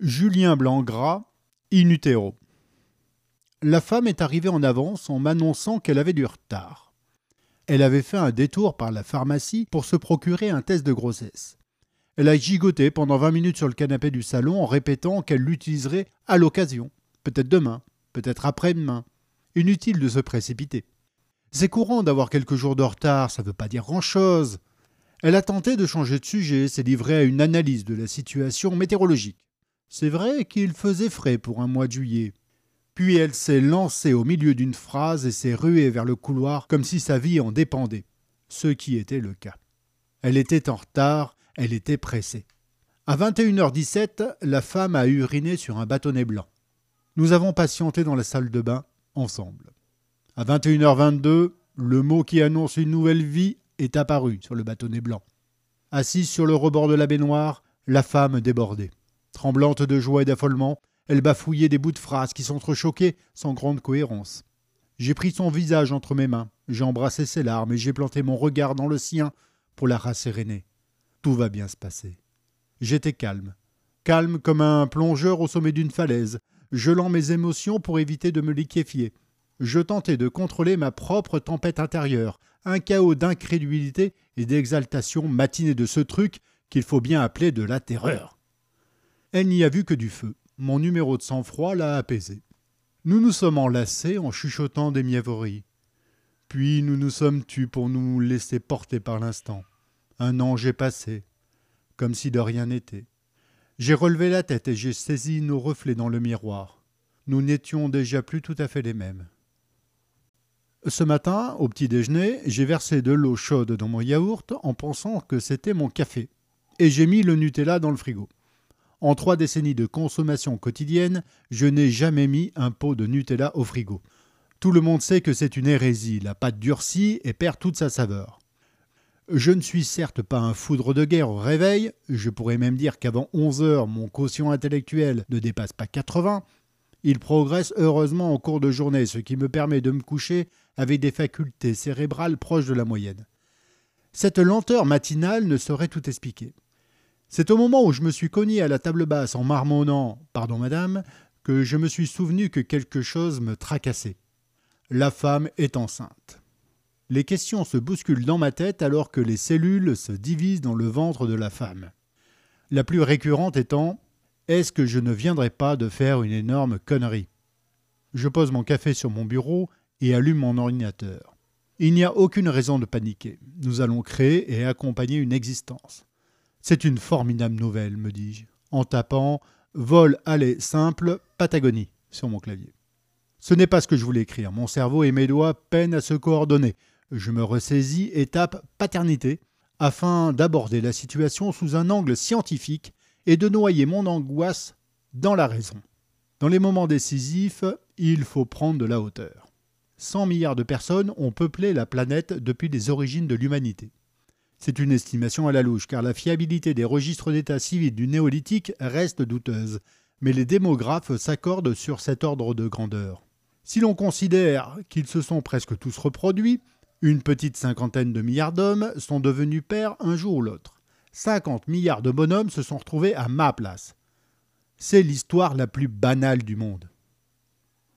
Julien Blanc-Gras, in utero. La femme est arrivée en avance en m'annonçant qu'elle avait du retard. Elle avait fait un détour par la pharmacie pour se procurer un test de grossesse. Elle a gigoté pendant 20 minutes sur le canapé du salon en répétant qu'elle l'utiliserait à l'occasion, peut-être demain, peut-être après-demain. Inutile de se précipiter. C'est courant d'avoir quelques jours de retard, ça ne veut pas dire grand-chose. Elle a tenté de changer de sujet, s'est livrée à une analyse de la situation météorologique. C'est vrai qu'il faisait frais pour un mois de juillet. Puis elle s'est lancée au milieu d'une phrase et s'est ruée vers le couloir comme si sa vie en dépendait, ce qui était le cas. Elle était en retard, elle était pressée. À 21h17, la femme a uriné sur un bâtonnet blanc. Nous avons patienté dans la salle de bain ensemble. À 21h22, le mot qui annonce une nouvelle vie est apparu sur le bâtonnet blanc. Assise sur le rebord de la baignoire, la femme débordait. Tremblante de joie et d'affolement, elle bafouillait des bouts de phrases qui s'entrechoquaient sans grande cohérence. J'ai pris son visage entre mes mains, j'ai embrassé ses larmes et j'ai planté mon regard dans le sien pour la rasséréner. Tout va bien se passer. J'étais calme, calme comme un plongeur au sommet d'une falaise, gelant mes émotions pour éviter de me liquéfier. Je tentais de contrôler ma propre tempête intérieure, un chaos d'incrédulité et d'exaltation matiné de ce truc qu'il faut bien appeler de la terreur. Elle n'y a vu que du feu. Mon numéro de sang-froid l'a apaisé. Nous nous sommes enlacés en chuchotant des mièvreries. Puis nous nous sommes tus pour nous laisser porter par l'instant. Un ange est passé, comme si de rien n'était. J'ai relevé la tête et j'ai saisi nos reflets dans le miroir. Nous n'étions déjà plus tout à fait les mêmes. Ce matin, au petit déjeuner, j'ai versé de l'eau chaude dans mon yaourt en pensant que c'était mon café. Et j'ai mis le Nutella dans le frigo. En trois décennies de consommation quotidienne, je n'ai jamais mis un pot de Nutella au frigo. Tout le monde sait que c'est une hérésie, la pâte durcit et perd toute sa saveur. Je ne suis certes pas un foudre de guerre au réveil, je pourrais même dire qu'avant 11 heures mon quotient intellectuel ne dépasse pas 80. Il progresse heureusement en cours de journée, ce qui me permet de me coucher avec des facultés cérébrales proches de la moyenne. Cette lenteur matinale ne saurait tout expliquer. C'est au moment où je me suis cogné à la table basse en marmonnant Pardon, madame, que je me suis souvenu que quelque chose me tracassait. La femme est enceinte. Les questions se bousculent dans ma tête alors que les cellules se divisent dans le ventre de la femme. La plus récurrente étant Est-ce que je ne viendrai pas de faire une énorme connerie? Je pose mon café sur mon bureau et allume mon ordinateur. Il n'y a aucune raison de paniquer. Nous allons créer et accompagner une existence. C'est une formidable nouvelle, me dis-je, en tapant Vol aller simple Patagonie sur mon clavier. Ce n'est pas ce que je voulais écrire. Mon cerveau et mes doigts peinent à se coordonner. Je me ressaisis et tape paternité afin d'aborder la situation sous un angle scientifique et de noyer mon angoisse dans la raison. Dans les moments décisifs, il faut prendre de la hauteur. 100 milliards de personnes ont peuplé la planète depuis les origines de l'humanité. C'est une estimation à la louche, car la fiabilité des registres d'état civil du néolithique reste douteuse, mais les démographes s'accordent sur cet ordre de grandeur. Si l'on considère qu'ils se sont presque tous reproduits, une petite cinquantaine de milliards d'hommes sont devenus pères un jour ou l'autre. 50 milliards de bonhommes se sont retrouvés à ma place. C'est l'histoire la plus banale du monde.